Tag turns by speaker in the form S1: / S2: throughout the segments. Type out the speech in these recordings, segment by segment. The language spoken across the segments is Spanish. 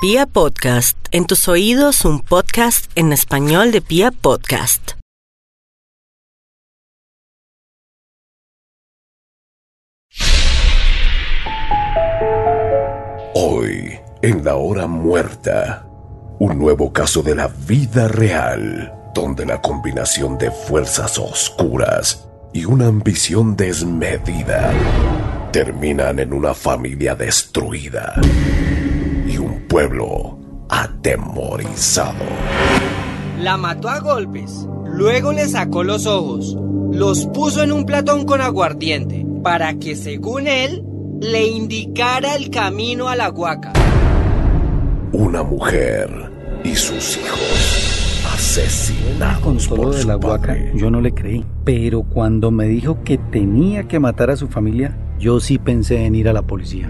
S1: Pia Podcast, en tus oídos un podcast en español de Pia Podcast.
S2: Hoy, en la hora muerta, un nuevo caso de la vida real, donde la combinación de fuerzas oscuras y una ambición desmedida terminan en una familia destruida un pueblo atemorizado.
S3: La mató a golpes, luego le sacó los ojos, los puso en un platón con aguardiente, para que según él le indicara el camino a la huaca.
S2: Una mujer y sus hijos asesinados
S4: Con todo
S2: por
S4: lo de
S2: su
S4: la huaca, yo no le creí. Pero cuando me dijo que tenía que matar a su familia, yo sí pensé en ir a la policía.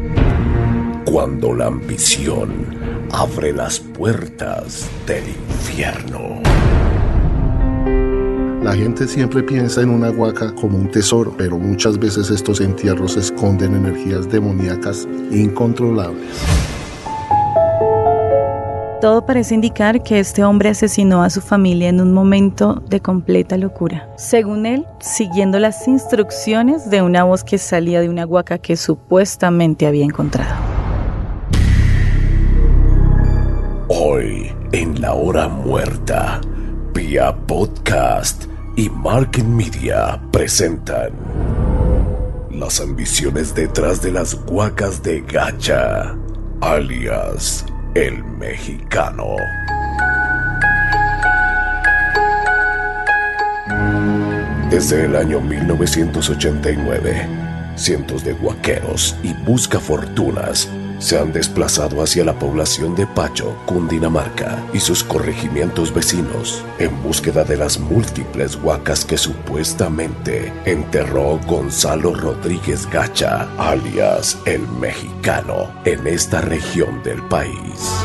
S2: Cuando la ambición abre las puertas del infierno.
S5: La gente siempre piensa en una huaca como un tesoro, pero muchas veces estos entierros esconden energías demoníacas incontrolables.
S6: Todo parece indicar que este hombre asesinó a su familia en un momento de completa locura. Según él, siguiendo las instrucciones de una voz que salía de una huaca que supuestamente había encontrado.
S2: Hoy, en la hora muerta, Pia Podcast y Market Media presentan las ambiciones detrás de las huacas de Gacha, alias el mexicano. Desde el año 1989, cientos de huaqueros y busca fortunas se han desplazado hacia la población de Pacho, Cundinamarca y sus corregimientos vecinos en búsqueda de las múltiples huacas que supuestamente enterró Gonzalo Rodríguez Gacha, alias el mexicano, en esta región del país.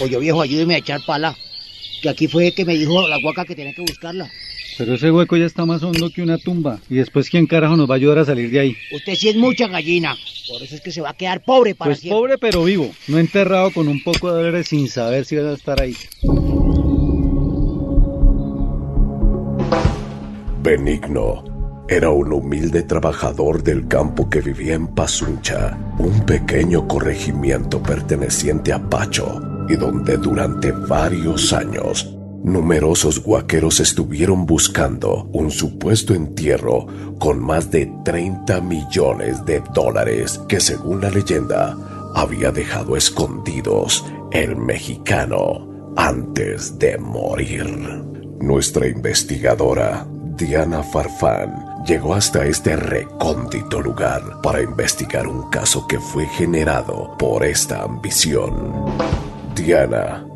S7: Oye, viejo, ayúdeme a echar pala. Que aquí fue que me dijo la guaca que tenía que buscarla.
S4: Pero ese hueco ya está más hondo que una tumba. Y después, ¿quién carajo nos va a ayudar a salir de ahí?
S7: Usted sí es mucha gallina. Por eso es que se va a quedar pobre para
S4: Pues
S7: siempre.
S4: pobre pero vivo, no enterrado con un poco de dólares sin saber si va a estar ahí.
S2: Benigno era un humilde trabajador del campo que vivía en Pasuncha, un pequeño corregimiento perteneciente a Pacho, y donde durante varios años numerosos guaqueros estuvieron buscando un supuesto entierro con más de 30 millones de dólares que según la leyenda había dejado escondidos el mexicano antes de morir. Nuestra investigadora, Diana Farfán, llegó hasta este recóndito lugar para investigar un caso que fue generado por esta ambición. Diana,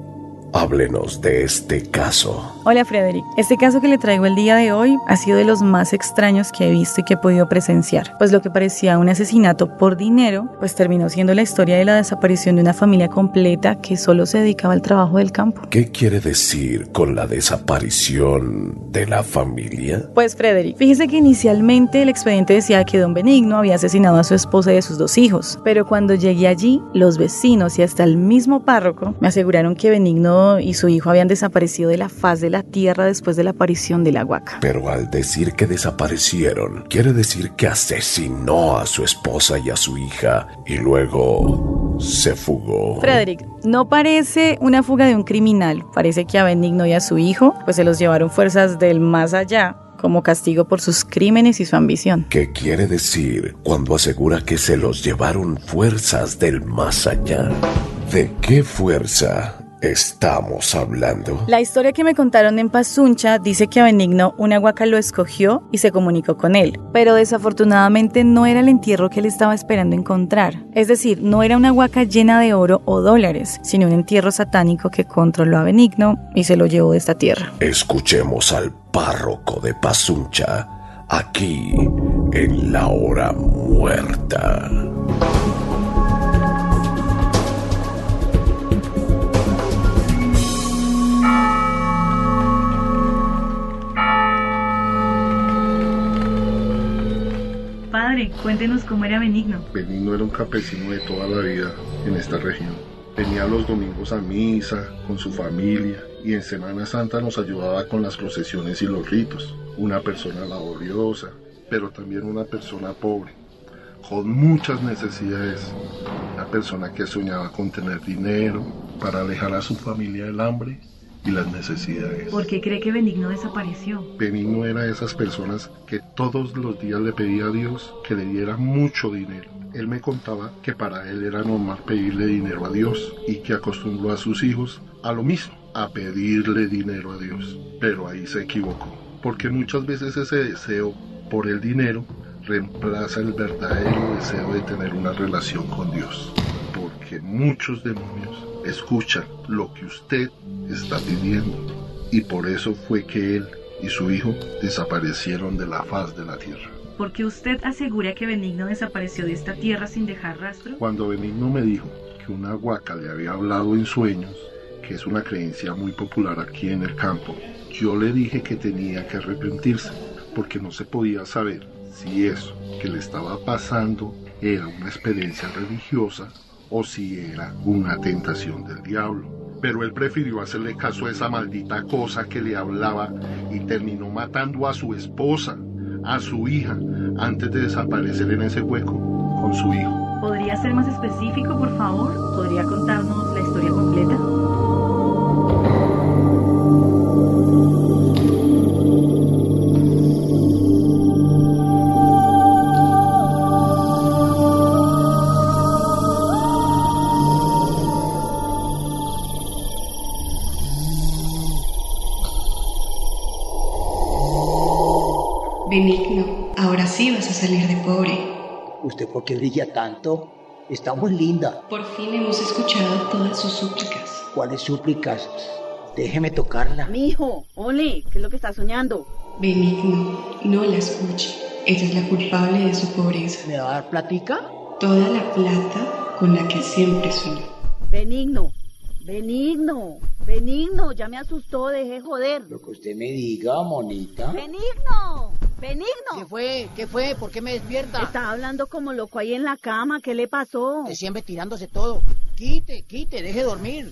S2: háblenos de este caso.
S6: Hola Frederick, este caso que le traigo el día de hoy ha sido de los más extraños que he visto y que he podido presenciar, pues lo que parecía un asesinato por dinero, pues terminó siendo la historia de la desaparición de una familia completa que solo se dedicaba al trabajo del campo.
S2: ¿Qué quiere decir con la desaparición de la familia?
S6: Pues Frederick, fíjese que inicialmente el expediente decía que don Benigno había asesinado a su esposa y a sus dos hijos, pero cuando llegué allí, los vecinos y hasta el mismo párroco me aseguraron que Benigno y su hijo habían desaparecido de la faz de la tierra después de la aparición de la huaca.
S2: Pero al decir que desaparecieron, quiere decir que asesinó a su esposa y a su hija y luego se fugó.
S6: Frederick, no parece una fuga de un criminal, parece que a Benigno y a su hijo pues se los llevaron fuerzas del más allá como castigo por sus crímenes y su ambición.
S2: ¿Qué quiere decir cuando asegura que se los llevaron fuerzas del más allá? ¿De qué fuerza estamos hablando?
S6: La historia que me contaron en Pasuncha dice que a Benigno una huaca lo escogió y se comunicó con él, pero desafortunadamente no era el entierro que él estaba esperando encontrar. Es decir, no era una huaca llena de oro o dólares, sino un entierro satánico que controló a Benigno y se lo llevó de esta tierra.
S2: Escuchemos al párroco de Pasuncha aquí en la hora muerta.
S6: Cuéntenos cómo era Benigno.
S5: Benigno era un campesino de toda la vida en esta región. Venía los domingos a misa con su familia y en Semana Santa nos ayudaba con las procesiones y los ritos. Una persona laboriosa, pero también una persona pobre, con muchas necesidades. Una persona que soñaba con tener dinero para alejar a su familia del hambre y las necesidades.
S6: ¿Por qué cree que Benigno desapareció?
S5: Benigno era de esas personas que todos los días le pedía a Dios que le diera mucho dinero. Él me contaba que para él era normal pedirle dinero a Dios y que acostumbró a sus hijos a lo mismo, a pedirle dinero a Dios. Pero ahí se equivocó, porque muchas veces ese deseo por el dinero reemplaza el verdadero deseo de tener una relación con Dios. Porque muchos demonios escuchan lo que usted está pidiendo. Y por eso fue que él y su hijo desaparecieron de la faz de la tierra.
S6: ¿Por qué usted asegura que Benigno desapareció de esta tierra sin dejar rastro?
S5: Cuando Benigno me dijo que una huaca le había hablado en sueños, que es una creencia muy popular aquí en el campo, yo le dije que tenía que arrepentirse, porque no se podía saber si eso que le estaba pasando era una experiencia religiosa o si era una tentación del diablo. Pero él prefirió hacerle caso a esa maldita cosa que le hablaba y terminó matando a su esposa, a su hija, antes de desaparecer en ese hueco con su hijo.
S6: ¿Podría ser más específico, por favor? ¿Podría contarnos la historia completa?
S7: ¿Usted por qué brilla tanto? Está muy linda.
S8: Por fin hemos escuchado todas sus súplicas.
S7: ¿Cuáles súplicas? Déjeme tocarla.
S9: Mijo, ole, ¿qué es lo que está soñando?
S8: Benigno, no la escuche. Ella es la culpable de su pobreza.
S7: ¿Me va a dar platica?
S8: Toda la plata con la que siempre soñó.
S9: Benigno, benigno, benigno, ya me asustó, dejé joder.
S7: Lo que usted me diga, monita.
S9: Benigno, benigno.
S7: ¿Qué fue? ¿Qué fue? ¿Por qué me despierta?
S9: Estaba hablando como loco ahí en la cama, ¿qué le pasó?
S7: De siempre tirándose todo. Quite, quite, deje dormir.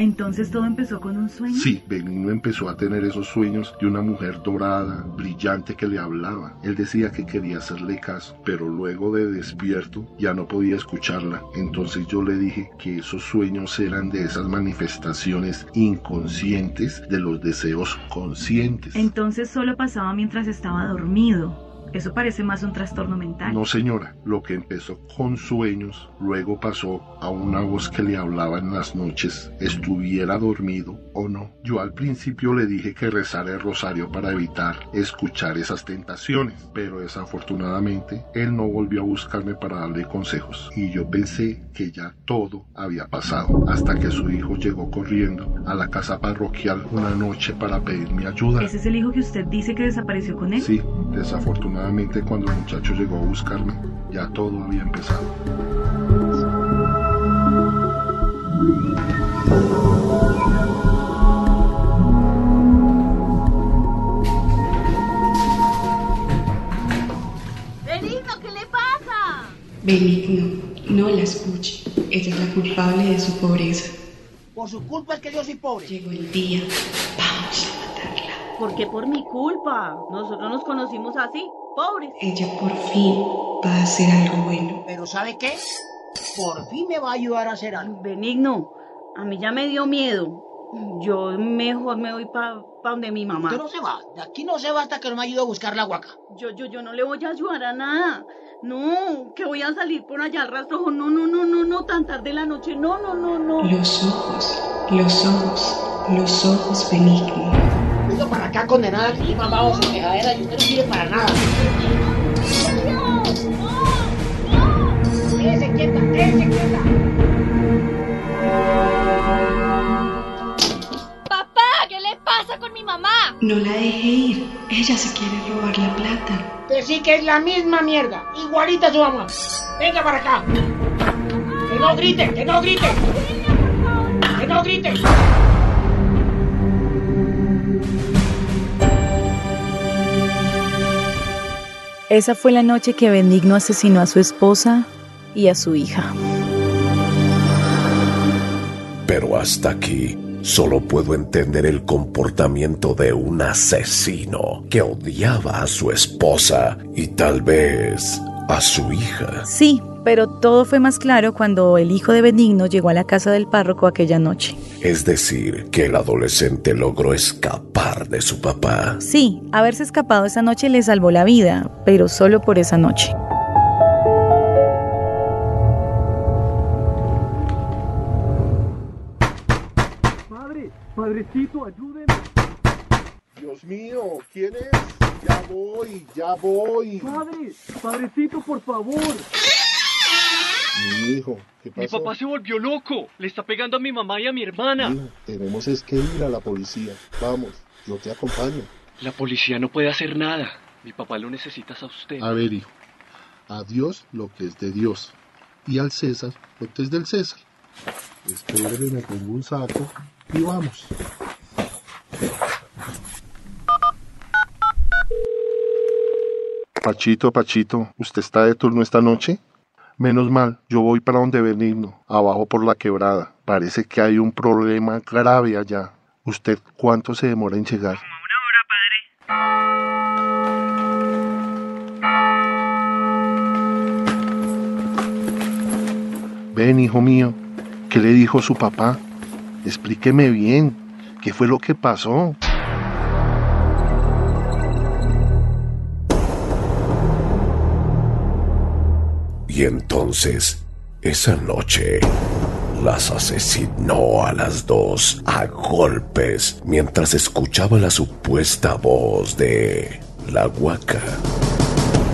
S6: Entonces todo empezó con un sueño.
S5: Sí, Benigno empezó a tener esos sueños de una mujer dorada, brillante que le hablaba. Él decía que quería hacerle caso, pero luego de despierto ya no podía escucharla. Entonces yo le dije que esos sueños eran de esas manifestaciones inconscientes de los deseos conscientes.
S6: Entonces solo pasaba mientras estaba dormido. Eso parece más un trastorno mental.
S5: No, señora, lo que empezó con sueños, luego pasó a una voz que le hablaba en las noches, estuviera dormido o no. Yo al principio le dije que rezara el rosario para evitar escuchar esas tentaciones, pero desafortunadamente él no volvió a buscarme para darle consejos y yo pensé que ya todo había pasado hasta que su hijo llegó corriendo a la casa parroquial una noche para pedirme ayuda.
S6: ¿Ese es el hijo que usted dice que desapareció con él?
S5: Sí, desafortunadamente cuando el muchacho llegó a buscarme, ya todo había empezado.
S9: Benigno, ¿qué le pasa?
S8: Benigno, no la escuche. Ella es la culpable de su pobreza.
S7: Por su culpa es que yo soy pobre.
S8: Llegó el día. Vamos a matarla.
S9: ¿Por qué por mi culpa? Nosotros nos conocimos así, pobres.
S8: Ella por fin va a hacer algo bueno.
S7: Pero ¿sabe qué? Por fin me va a ayudar a hacer algo.
S9: Benigno, a mí ya me dio miedo. Yo mejor me voy para pa donde mi mamá.
S7: Usted no se va. De aquí no se va hasta que no me ayude a buscar la huaca.
S9: Yo, yo, yo no le voy a ayudar a nada. No, que voy a salir por allá al rastrojo. No, no, no, no, no, tan tarde en la noche. No, no, no, no.
S8: Los ojos, los ojos, los ojos benignos.
S7: Venga para acá, condenada, que mamá o su quejadera y usted no sirve para nada. Quédese quieta, quédese quieta.
S10: Papá, ¿qué le pasa con mi mamá?
S8: No la deje ir. Ella se quiere robar la plata.
S7: Que sí que es la misma mierda. Igualita a su mamá. Venga para acá. Que no grite, que no grite. Que no grite.
S6: Esa fue la noche que Benigno asesinó a su esposa y a su hija.
S2: Pero hasta aquí solo puedo entender el comportamiento de un asesino que odiaba a su esposa y tal vez a su hija.
S6: Sí, pero todo fue más claro cuando el hijo de Benigno llegó a la casa del párroco aquella noche.
S2: Es decir, que el adolescente logró escapar de su papá.
S6: Sí, haberse escapado esa noche le salvó la vida, pero solo por esa noche.
S11: Padre, padrecito, ayúdenme.
S5: Dios mío, ¿quién es? Ya voy, ya voy.
S11: Padre, padrecito, por favor.
S5: Mi hijo, ¿qué pasó?
S12: Mi papá se volvió loco. Le está pegando a mi mamá y a mi hermana.
S5: Hijo, tenemos es que ir a la policía. Vamos, yo te acompaño.
S12: La policía no puede hacer nada. Mi papá lo necesitas a usted.
S5: A ver, hijo. A Dios lo que es de Dios. Y al César lo que es del César. Espéreme, me pongo un saco y vamos. Pachito, Pachito, ¿usted está de turno esta noche? Menos mal, yo voy para donde Benigno, abajo por la quebrada. Parece que hay un problema grave allá. ¿Usted cuánto se demora en llegar? Ven, hijo mío, ¿qué le dijo su papá? Explíqueme bien, ¿qué fue lo que pasó?
S2: Y entonces, esa noche, las asesinó a las dos a golpes mientras escuchaba la supuesta voz de la huaca.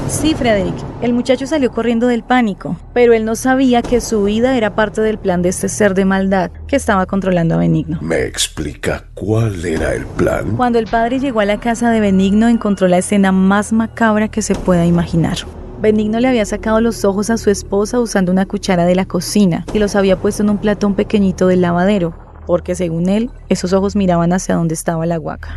S6: Sí, Frederick, el muchacho salió corriendo del pánico, pero él no sabía que su vida era parte del plan de este ser de maldad que estaba controlando a Benigno.
S2: ¿Me explica cuál era el plan?
S6: Cuando el padre llegó a la casa de Benigno encontró la escena más macabra que se pueda imaginar. Benigno le había sacado los ojos a su esposa usando una cuchara de la cocina y los había puesto en un platón pequeñito del lavadero, porque según él, esos ojos miraban hacia donde estaba la huaca.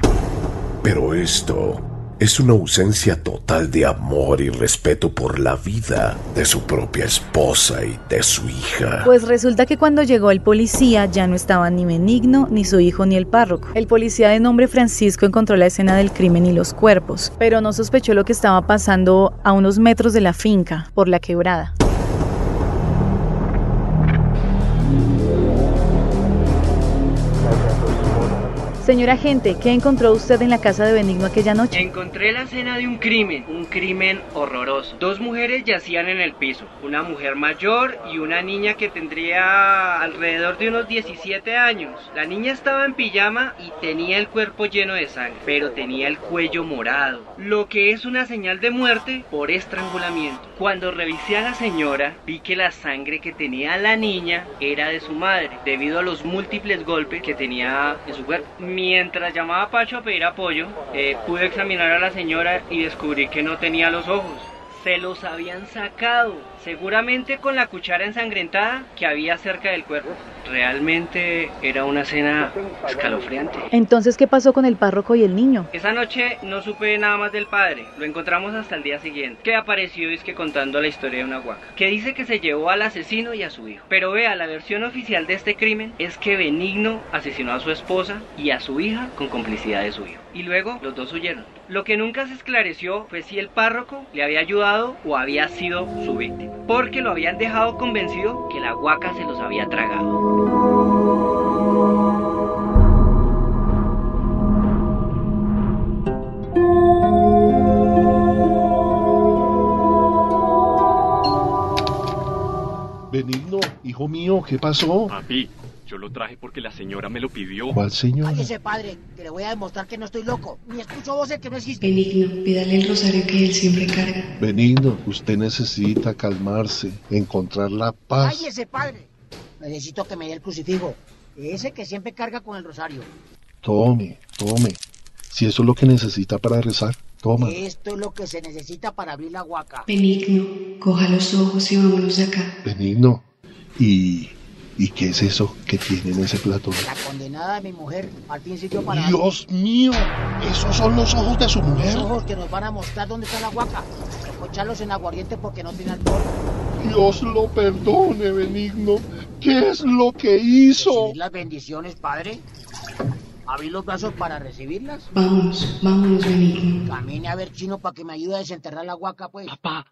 S2: Pero esto es una ausencia total de amor y respeto por la vida de su propia esposa y de su hija.
S6: Pues resulta que cuando llegó el policía ya no estaban ni Benigno, ni su hijo, ni el párroco. El policía de nombre Francisco encontró la escena del crimen y los cuerpos, pero no sospechó lo que estaba pasando a unos metros de la finca, por la quebrada. Señor agente, ¿qué encontró usted en la casa de Benigno aquella noche?
S3: Encontré la escena de un crimen, un crimen horroroso. Dos mujeres yacían en el piso, una mujer mayor y una niña que tendría alrededor de unos 17 años. La niña estaba en pijama y tenía el cuerpo lleno de sangre, pero tenía el cuello morado, lo que es una señal de muerte por estrangulamiento. Cuando revisé a la señora, vi que la sangre que tenía la niña era de su madre, debido a los múltiples golpes que tenía en su cuerpo. Mientras llamaba a Pacho a pedir apoyo, eh, pude examinar a la señora y descubrí que no tenía los ojos. Se los habían sacado, seguramente con la cuchara ensangrentada que había cerca del cuerpo. Realmente era una escena escalofriante.
S6: Entonces, ¿qué pasó con el párroco y el niño?
S3: Esa noche no supe nada más del padre, lo encontramos hasta el día siguiente, que apareció es que contando la historia de una huaca, que dice que se llevó al asesino y a su hijo. Pero vea, la versión oficial de este crimen es que Benigno asesinó a su esposa y a su hija con complicidad de su hijo. Y luego los dos huyeron. Lo que nunca se esclareció fue si el párroco le había ayudado o había sido su víctima, porque lo habían dejado convencido que la huaca se los había tragado.
S5: Benigno, hijo mío, ¿qué pasó?
S12: Papi, yo lo traje porque la señora me lo pidió.
S5: ¿Cuál señor?
S7: Cállese, padre, que le voy a demostrar que no estoy loco. Ni escucho voces que no existen.
S8: Benigno, pídale el rosario que él siempre carga.
S5: Benigno, usted necesita calmarse, encontrar la paz.
S7: Cállese, padre. Necesito que me dé el crucifijo. Ese que siempre carga con el rosario.
S5: Tome, tome. Si eso es lo que necesita para rezar, toma.
S7: Esto es lo que se necesita para abrir la huaca.
S8: Benigno, coja los ojos y vámonos de acá.
S5: Benigno. ¿Y, ¿Y qué es eso que tiene en ese plato?
S7: La condenada de mi mujer, al fin sitio para...
S5: Dios mío, esos son los ojos de su mujer.
S7: Los ojos que nos van a mostrar dónde está la guaca. Echarlos en aguardiente porque no tiene alcohol.
S5: Dios lo perdone, Benigno. ¿Qué es lo que hizo?
S7: Recibir las bendiciones, padre. ¿Abrir los brazos para recibirlas?
S8: Vamos, vámonos, Benigno.
S7: Camine a ver chino para que me ayude a desenterrar la guaca, pues.
S12: Papá,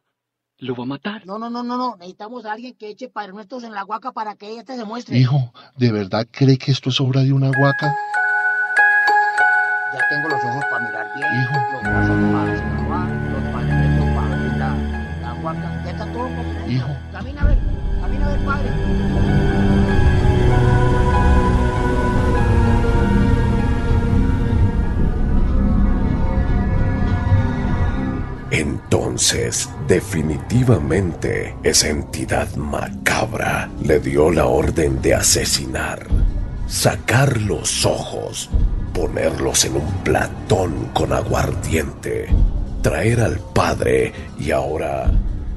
S12: ¿lo va a matar?
S7: No, no, no, no, no. Necesitamos a alguien que eche padre nuestros en la guaca para que ella te demuestre.
S5: Hijo, ¿de verdad cree que esto es obra de una guaca?
S7: Ya tengo los ojos para mirar bien,
S5: Hijo.
S7: los brazos para excavar, los padres para abrir la, la guaca. Ya está todo combinado.
S5: Hijo.
S7: Camina a ver, camina a ver, padre.
S2: Entonces, definitivamente, esa entidad macabra le dio la orden de asesinar, sacar los ojos, ponerlos en un platón con aguardiente, traer al padre y ahora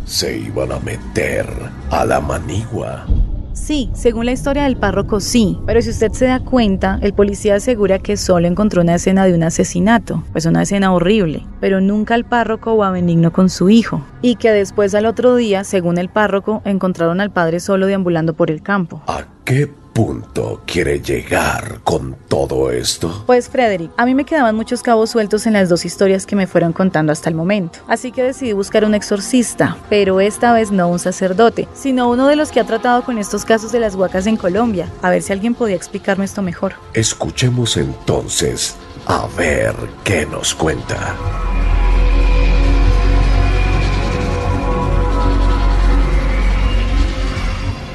S2: se iban a meter a la manigua.
S6: Sí, según la historia del párroco sí, pero si usted se da cuenta, el policía asegura que solo encontró una escena de un asesinato, pues una escena horrible, pero nunca al párroco o a Benigno con su hijo, y que después al otro día, según el párroco, encontraron al padre solo deambulando por el campo.
S2: ¿A qué punto quiere llegar con todo esto?
S6: Pues Frederick, a mí me quedaban muchos cabos sueltos en las dos historias que me fueron contando hasta el momento, así que decidí buscar un exorcista, pero esta vez no un sacerdote, sino uno de los que ha tratado con estos casos de las huacas en Colombia, a ver si alguien podía explicarme esto mejor.
S2: Escuchemos entonces a ver qué nos cuenta.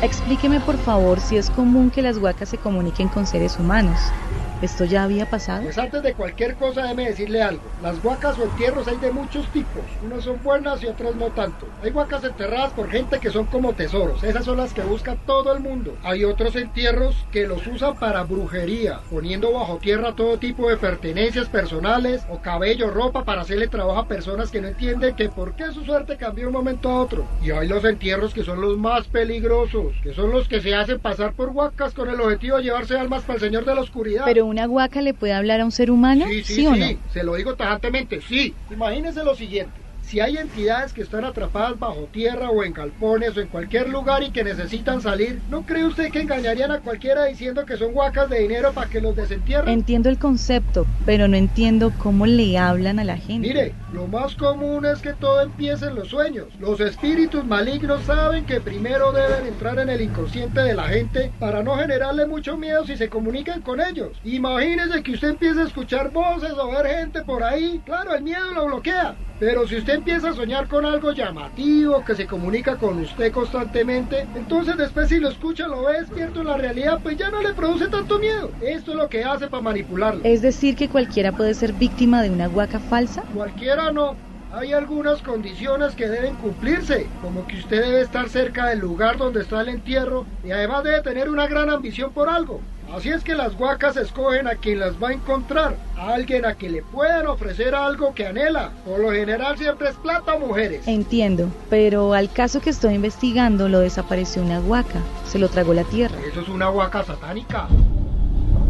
S6: Explíqueme por favor si es común que las huacas se comuniquen con seres humanos. ¿Esto ya había pasado?
S13: Pues antes de cualquier cosa déjeme decirle algo. Las huacas o entierros hay de muchos tipos. Unas son buenas y otras no tanto. Hay huacas enterradas por gente que son como tesoros. Esas son las que busca todo el mundo. Hay otros entierros que los usan para brujería, poniendo bajo tierra todo tipo de pertenencias personales o cabello, ropa para hacerle trabajo a personas que no entienden que por qué su suerte cambió de un momento a otro. Y hay los entierros que son los más peligrosos, que son los que se hacen pasar por huacas con el objetivo de llevarse almas para el Señor de la Oscuridad.
S6: ¿Pero una huaca le puede hablar a un ser humano?
S13: Sí, sí,
S6: o
S13: sí,
S6: no?
S13: se lo digo tajantemente, sí. Imagínense lo siguiente. Si hay entidades que están atrapadas bajo tierra o en galpones o en cualquier lugar y que necesitan salir, ¿no cree usted que engañarían a cualquiera diciendo que son huacas de dinero para que los desentierren?
S6: Entiendo el concepto, pero no entiendo cómo le hablan a la gente.
S13: Mire, lo más común es que todo empiece en los sueños. Los espíritus malignos saben que primero deben entrar en el inconsciente de la gente para no generarle mucho miedo si se comunican con ellos. Imagínese que usted empiece a escuchar voces o ver gente por ahí. Claro, el miedo lo bloquea. Pero si usted empieza a soñar con algo llamativo que se comunica con usted constantemente, entonces después si lo escucha, lo ve despierto en la realidad, pues ya no le produce tanto miedo. Esto es lo que hace para manipularlo.
S6: Es decir, que cualquiera puede ser víctima de una huaca falsa.
S13: Cualquiera no. Hay algunas condiciones que deben cumplirse, como que usted debe estar cerca del lugar donde está el entierro y además debe tener una gran ambición por algo. Así es que las huacas escogen a quien las va a encontrar, a alguien a quien le puedan ofrecer algo que anhela. Por lo general siempre es plata o mujeres.
S6: Entiendo, pero al caso que estoy investigando lo desapareció una huaca, se lo tragó la tierra.
S13: Eso es una huaca satánica.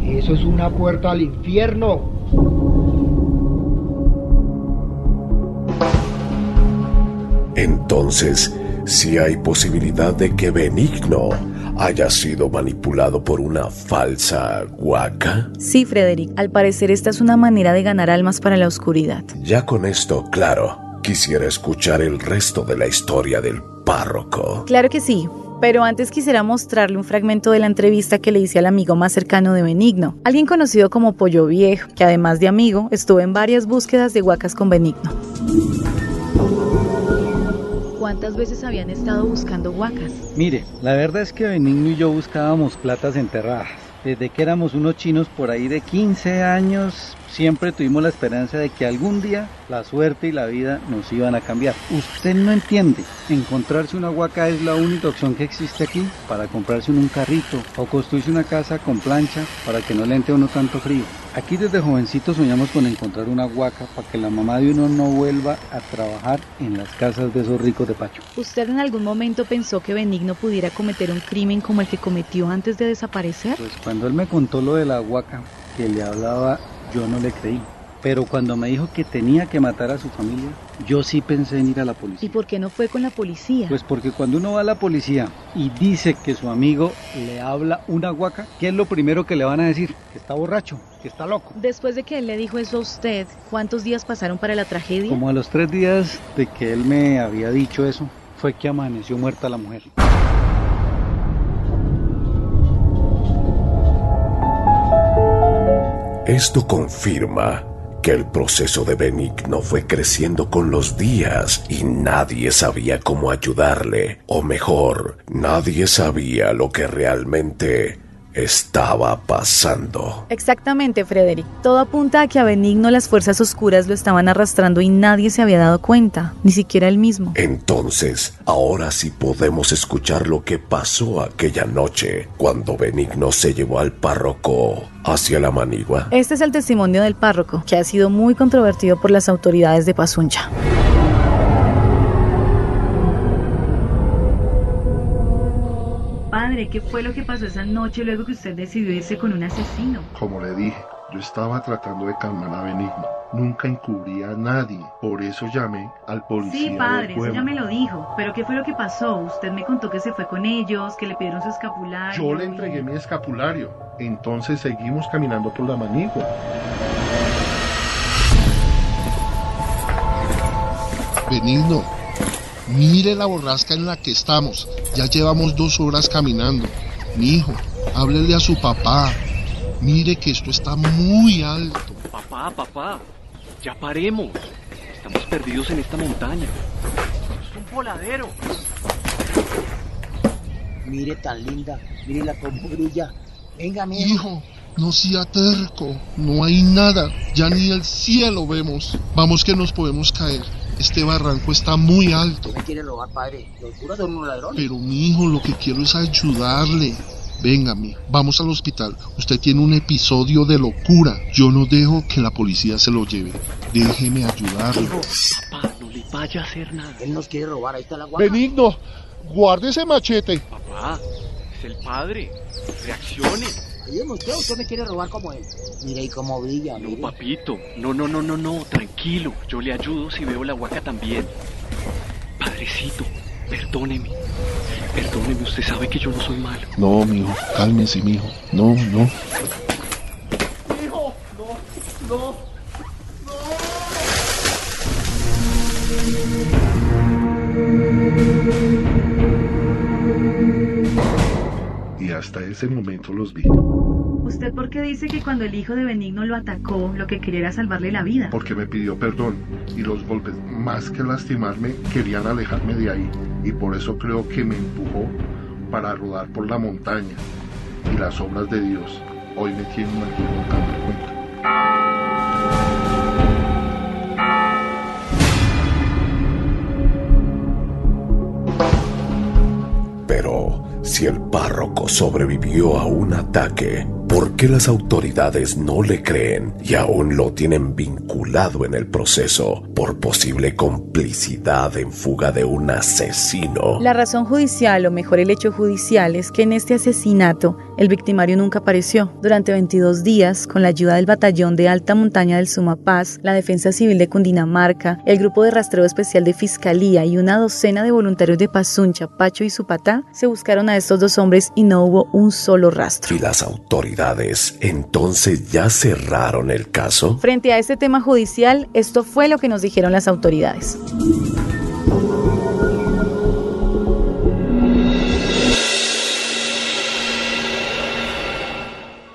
S13: Eso es una puerta al infierno.
S2: Entonces, si hay posibilidad de que Benigno haya sido manipulado por una falsa huaca.
S6: Sí, Frederick, al parecer esta es una manera de ganar almas para la oscuridad.
S2: Ya con esto claro, quisiera escuchar el resto de la historia del párroco.
S6: Claro que sí. Pero antes quisiera mostrarle un fragmento de la entrevista que le hice al amigo más cercano de Benigno, alguien conocido como Pollo Viejo, que además de amigo, estuvo en varias búsquedas de huacas con Benigno. ¿Cuántas veces habían estado buscando huacas?
S4: Mire, la verdad es que Benigno y yo buscábamos platas enterradas. Desde que éramos unos chinos por ahí de 15 años, siempre tuvimos la esperanza de que algún día la suerte y la vida nos iban a cambiar. Usted no entiende, encontrarse una huaca es la única opción que existe aquí para comprarse un carrito o construirse una casa con plancha para que no le entre uno tanto frío. Aquí desde jovencito soñamos con encontrar una huaca para que la mamá de uno no vuelva a trabajar en las casas de esos ricos de Pacho.
S6: ¿Usted en algún momento pensó que Benigno pudiera cometer un crimen como el que cometió antes de desaparecer?
S4: Pues cuando él me contó lo de la huaca que le hablaba, yo no le creí. Pero cuando me dijo que tenía que matar a su familia, yo sí pensé en ir a la policía.
S6: ¿Y por qué no fue con la policía?
S4: Pues porque cuando uno va a la policía y dice que su amigo le habla una guaca, ¿qué es lo primero que le van a decir? Que está borracho, que está loco.
S6: Después de que él le dijo eso a usted, ¿cuántos días pasaron para la tragedia?
S4: Como a los tres días de que él me había dicho eso, fue que amaneció muerta la mujer.
S2: Esto confirma que el proceso de Benigno fue creciendo con los días y nadie sabía cómo ayudarle, o mejor, nadie sabía lo que realmente estaba pasando.
S6: Exactamente, Frederick. Todo apunta a que a Benigno las fuerzas oscuras lo estaban arrastrando y nadie se había dado cuenta, ni siquiera él mismo.
S2: Entonces, ahora sí podemos escuchar lo que pasó aquella noche cuando Benigno se llevó al párroco hacia la manigua.
S6: Este es el testimonio del párroco, que ha sido muy controvertido por las autoridades de Pasuncha. Padre, ¿qué fue lo que pasó esa noche luego que usted decidió irse con un asesino?
S5: Como le dije, yo estaba tratando de calmar a Benigno. Nunca encubría a nadie. Por eso llamé al policía.
S6: Sí, padre,
S5: del
S6: eso ya me lo dijo. Pero ¿qué fue lo que pasó? Usted me contó que se fue con ellos, que le pidieron su escapulario.
S5: Yo le entregué mi escapulario. Entonces seguimos caminando por la manigua. Benigno, mire la borrasca en la que estamos. Ya llevamos dos horas caminando. Mi hijo, háblele a su papá. Mire que esto está muy alto.
S12: Papá, papá, ya paremos. Estamos perdidos en esta montaña.
S11: Es un voladero.
S7: Mire tan linda, mírela cómo brilla. Venga, mijo.
S5: Hijo, no sea terco. No hay nada. Ya ni el cielo vemos. Vamos que nos podemos caer. Este barranco está muy alto.
S7: me quiere robar, padre? Los curas son unos ladrones.
S5: Pero mi hijo, lo que quiero es ayudarle. Venga, mi, vamos al hospital. Usted tiene un episodio de locura. Yo no dejo que la policía se lo lleve. Déjeme ayudarle.
S12: Papá, no le vaya a hacer nada.
S7: Él nos quiere robar, ahí está la guapa.
S5: Benigno, guarde ese machete.
S12: Papá, es el padre. Reaccione.
S7: Usted, usted me quiere robar como él. Mire ahí cómo brilla,
S12: No,
S7: mire.
S12: papito. No, no, no, no, no. Tranquilo. Yo le ayudo si veo la huaca también. Padrecito, perdóneme. Perdóneme, usted sabe que yo no soy malo.
S5: No, mijo, cálmese, mijo. No, no.
S11: Hijo, no, no.
S5: Y hasta ese momento los vi.
S6: ¿Usted por qué dice que cuando el hijo de Benigno lo atacó, lo que quería era salvarle la vida?
S5: Porque me pidió perdón. Y los golpes, más que lastimarme, querían alejarme de ahí. Y por eso creo que me empujó para rodar por la montaña. Y las obras de Dios hoy me tienen aquí dando
S2: si el párroco sobrevivió a un ataque, ¿por qué las autoridades no le creen y aún lo tienen vinculado en el proceso por posible complicidad en fuga de un asesino?
S6: La razón judicial, o mejor el hecho judicial, es que en este asesinato el victimario nunca apareció. Durante 22 días, con la ayuda del batallón de alta montaña del Sumapaz, la Defensa Civil de Cundinamarca, el Grupo de Rastreo Especial de Fiscalía y una docena de voluntarios de Pasuncha, Pacho y Supatá, se buscaron a estos dos hombres y no hubo un solo rastro.
S2: ¿Y las autoridades entonces ya cerraron el caso?
S6: Frente a este tema judicial, esto fue lo que nos dijeron las autoridades.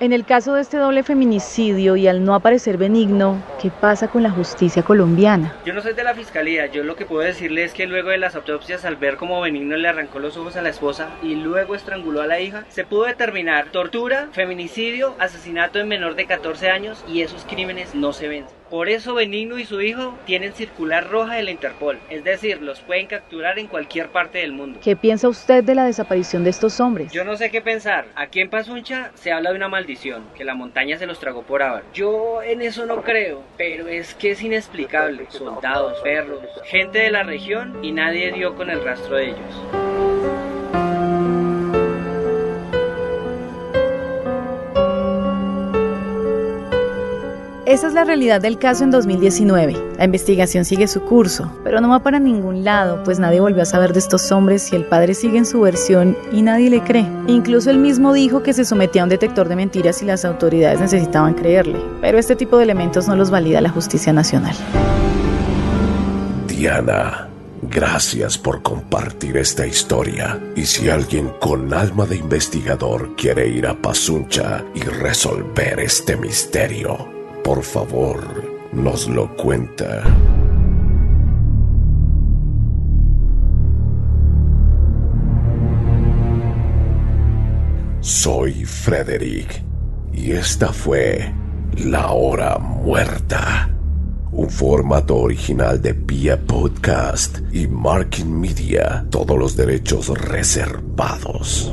S6: En el caso de este doble feminicidio y al no aparecer Benigno, ¿Qué pasa con la justicia colombiana?
S3: Yo no soy de la fiscalía, yo lo que puedo decirle es que luego de las autopsias, al ver cómo Benigno le arrancó los ojos a la esposa y luego estranguló a la hija, se pudo determinar tortura, feminicidio, asesinato en menor de 14 años y esos crímenes no se ven. Por eso Benigno y su hijo tienen circular roja de la Interpol, es decir, los pueden capturar en cualquier parte del mundo.
S6: ¿Qué piensa usted de la desaparición de estos hombres?
S3: Yo no sé qué pensar. Aquí en Pasuncha se habla de una maldición, que la montaña se los tragó por abar. Yo en eso no creo, pero es que es inexplicable. Soldados, perros, gente de la región y nadie dio con el rastro de ellos.
S6: Esa es la realidad del caso en 2019. La investigación sigue su curso, pero no va para ningún lado, pues nadie volvió a saber de estos hombres y el padre sigue en su versión y nadie le cree. Incluso él mismo dijo que se sometía a un detector de mentiras y las autoridades necesitaban creerle, pero este tipo de elementos no los valida la justicia nacional.
S2: Diana, gracias por compartir esta historia. Y si alguien con alma de investigador quiere ir a Pasuncha y resolver este misterio, por favor, nos lo cuenta. Soy Frederick y esta fue La Hora Muerta, un formato original de Pia Podcast y Marking Media, todos los derechos reservados.